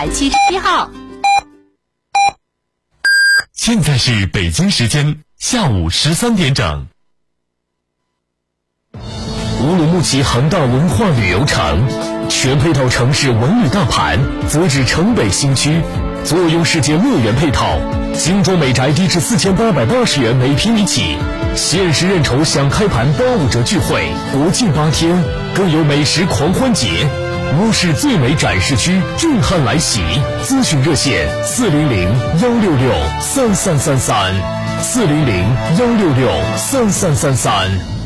百七十一号。现在是北京时间下午十三点整。乌鲁木齐恒大文化旅游城，全配套城市文旅大盘，则址城北新区，坐拥世界乐园配套，精装美宅低至四千八百八十元每平米起，限时认筹享开盘八五折聚会，国庆八天更有美食狂欢节。乌市最美展示区震撼来袭，咨询热线四零零幺六六三三三三，四零零幺六六三三三三。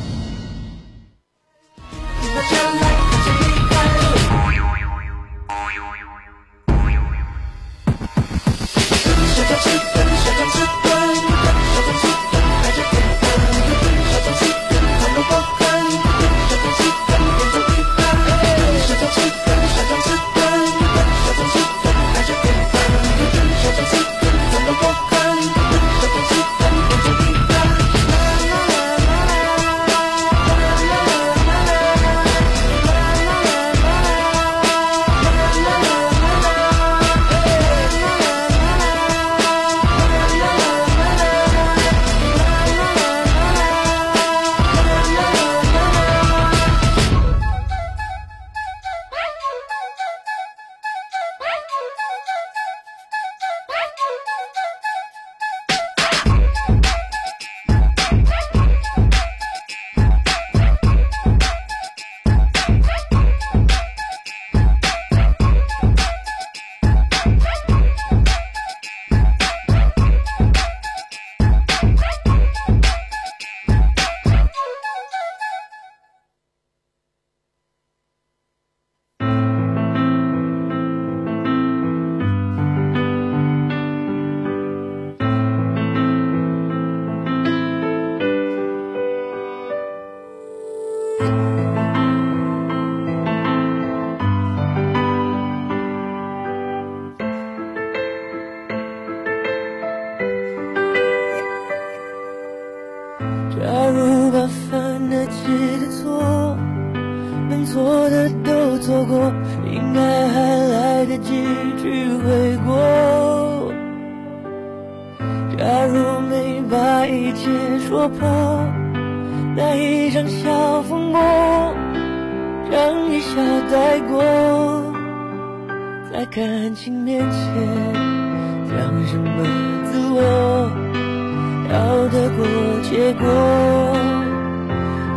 有结果，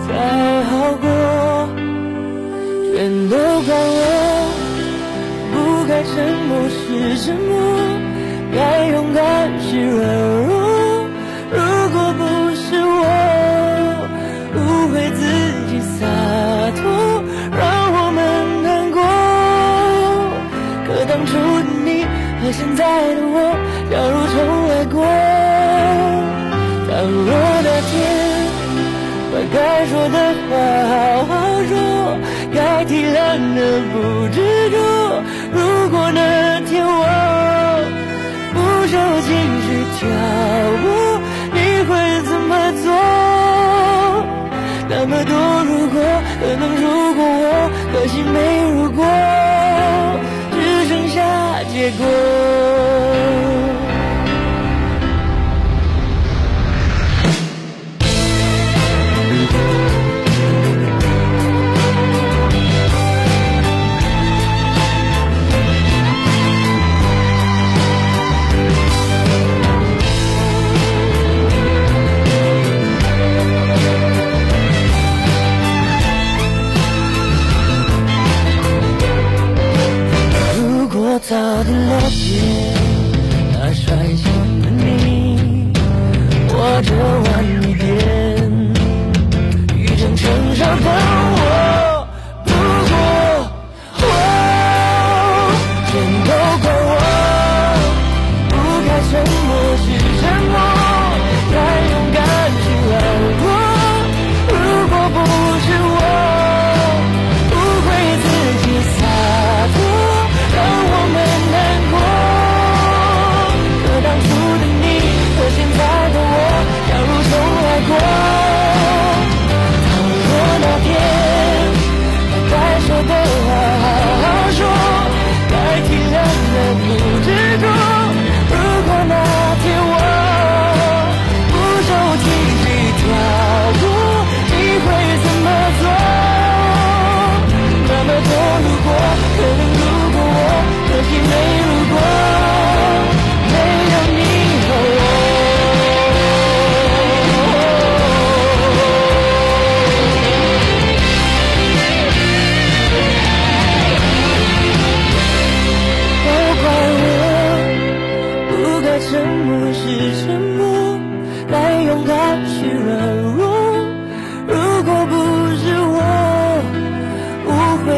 才好过。全都怪我，不该沉默是沉默，该勇敢是软弱。如果不是我误会自己洒脱，让我们难过。可当初的你和现在的我。说的话好好说，该体谅的不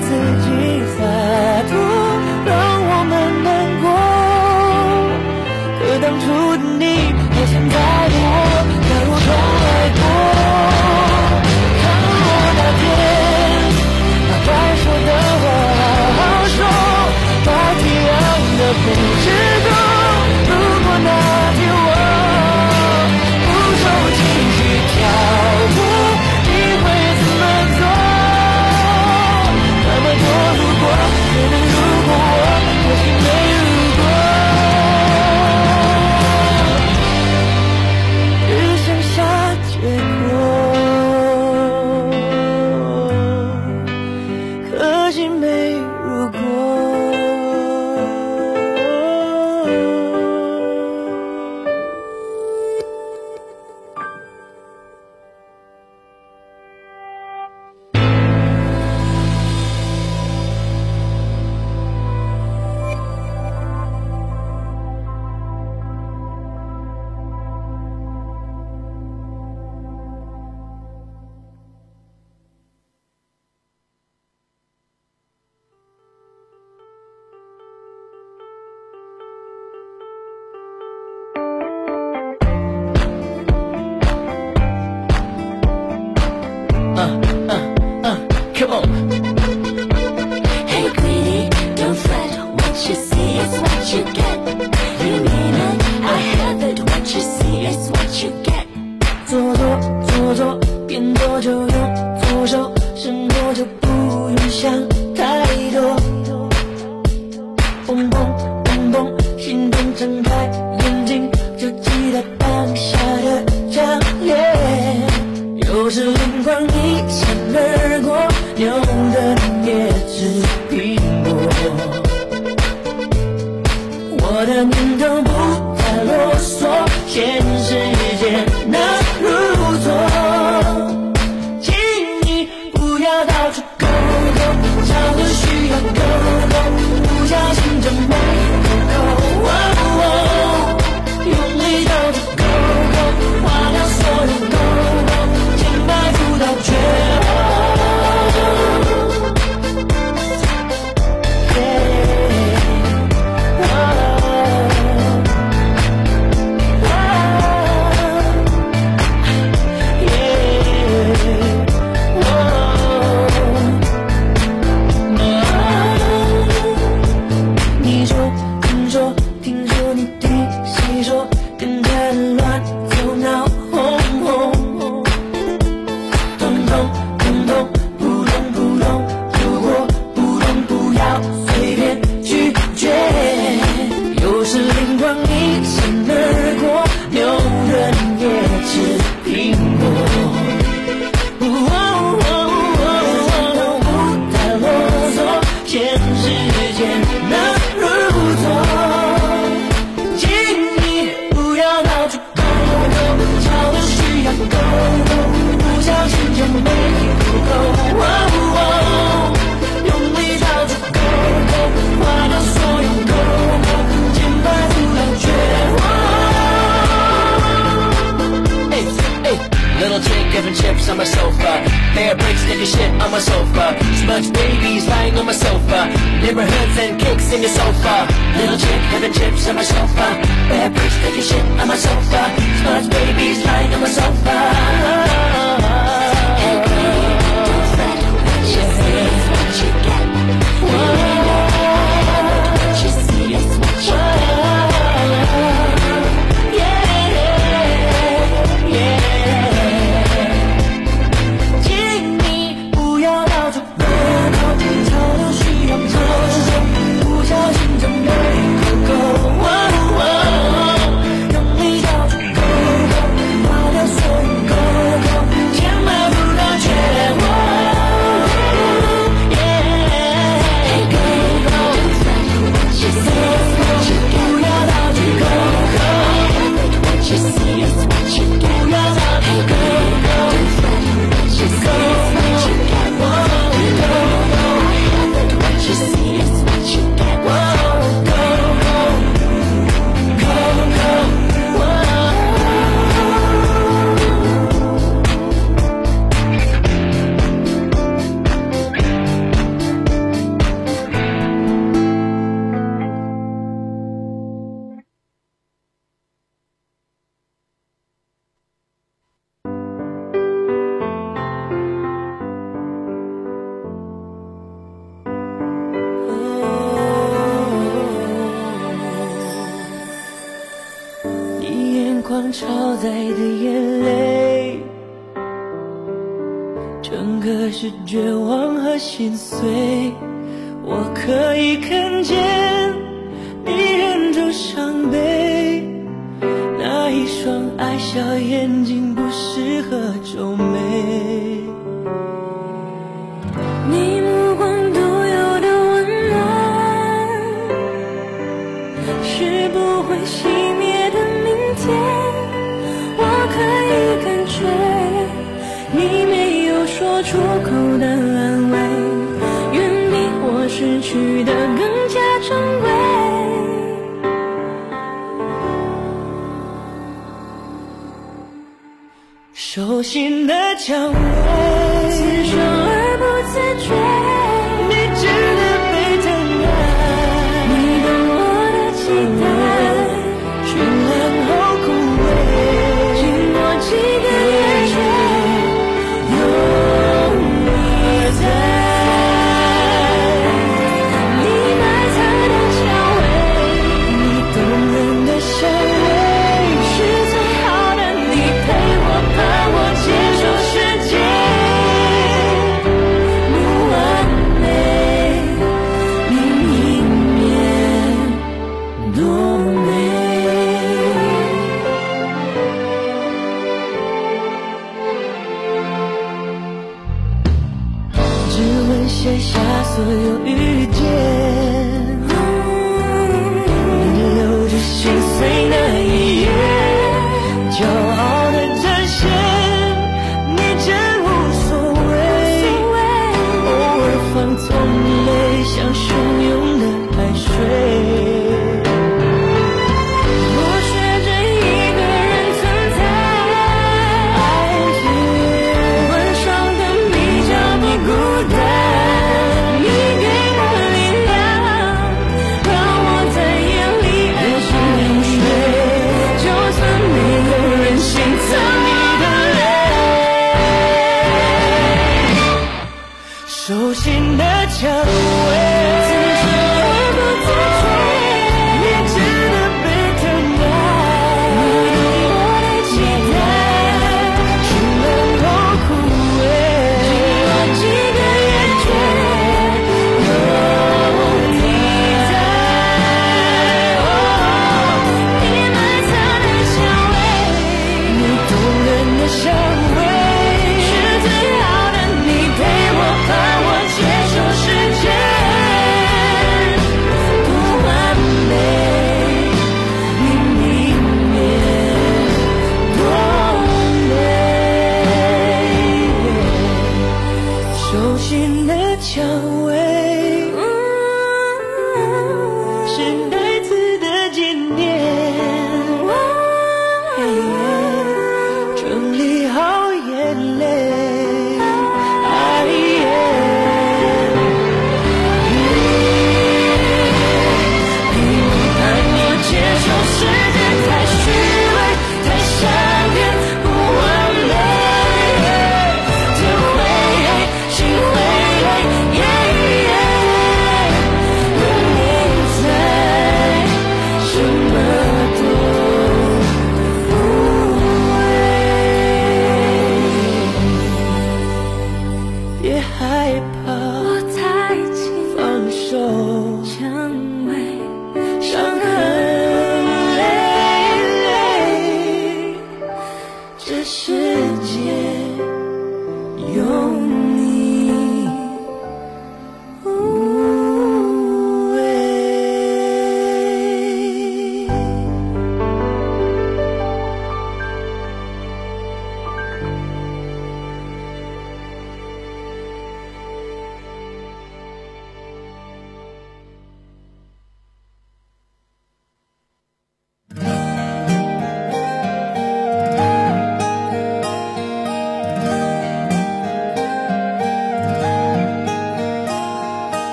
自己洒脱。睁开 shit on my sofa. Smudge babies lying on my sofa. Neighborhoods and cakes in your sofa. Little chick having chips on my sofa. Bad bitch taking shit on my sofa. Smudge babies lying on my sofa. Whoa. 微笑眼睛不适合皱眉。心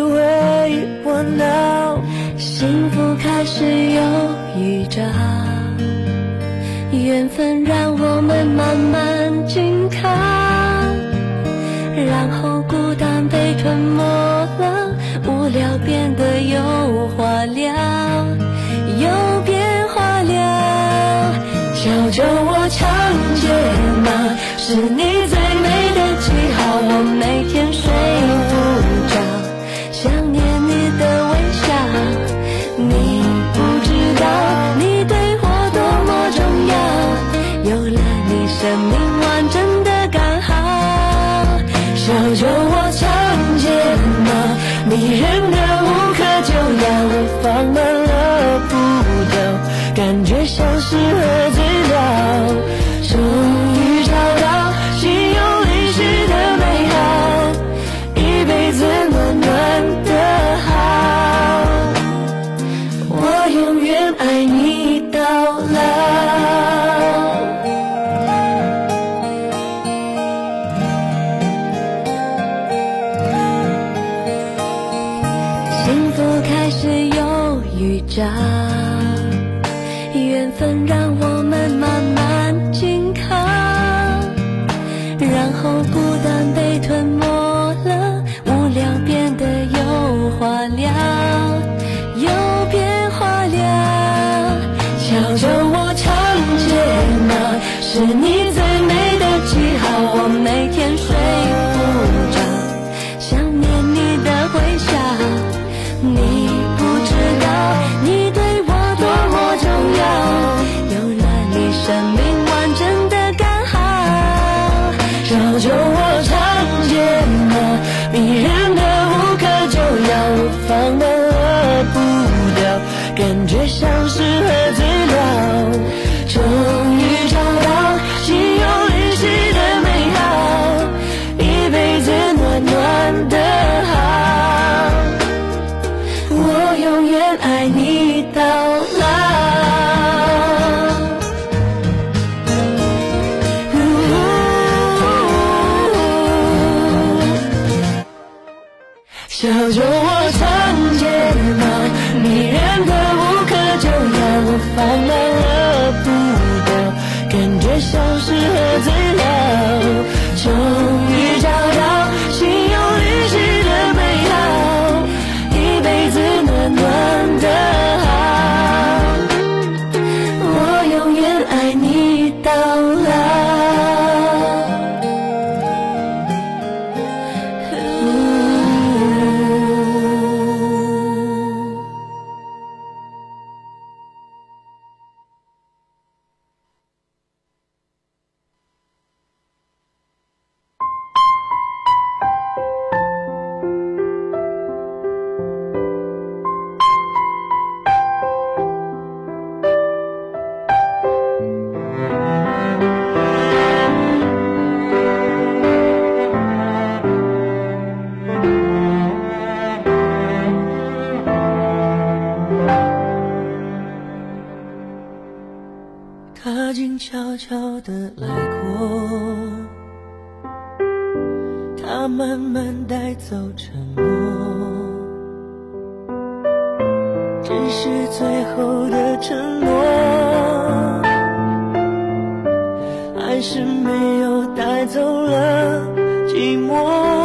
为我闹，幸福开始有预兆，缘分让我们慢慢紧靠，然后孤单被吞没了，无聊变得有话聊，有变化了，叫着我长睫毛，是你最美的记号，我每天睡。只是最后的承诺还是没有带走了寂寞。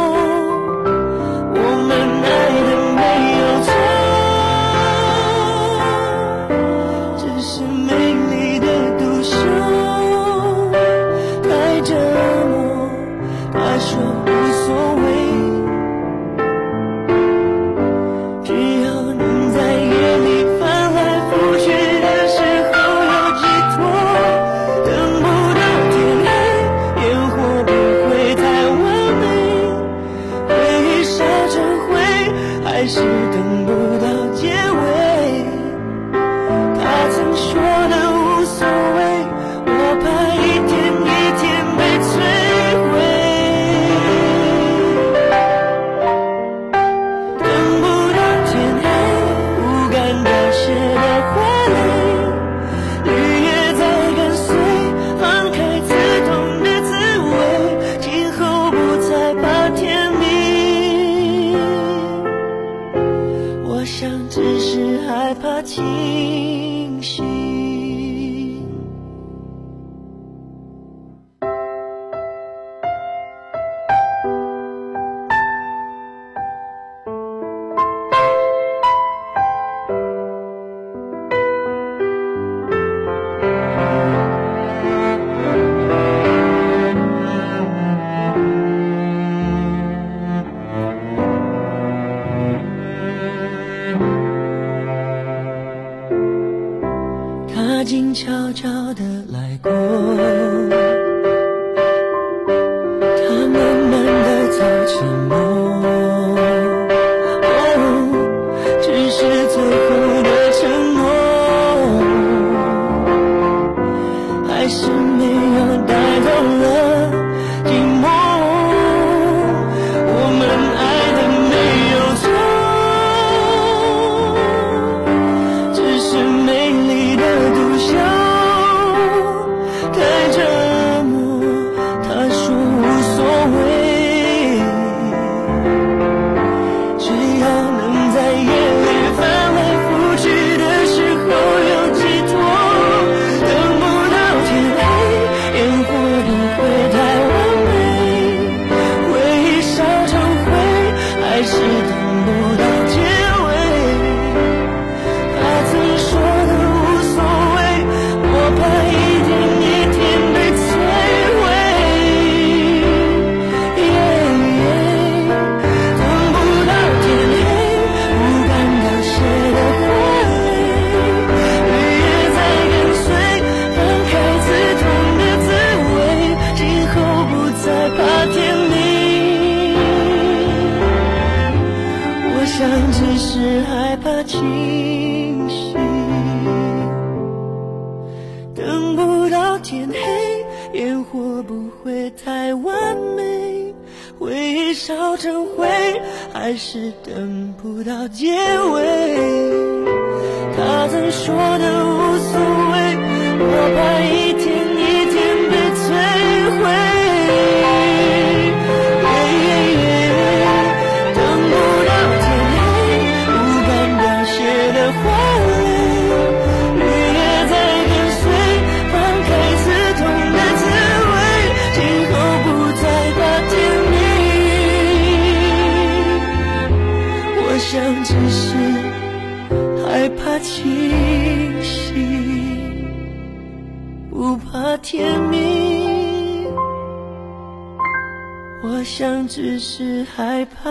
想只是害怕。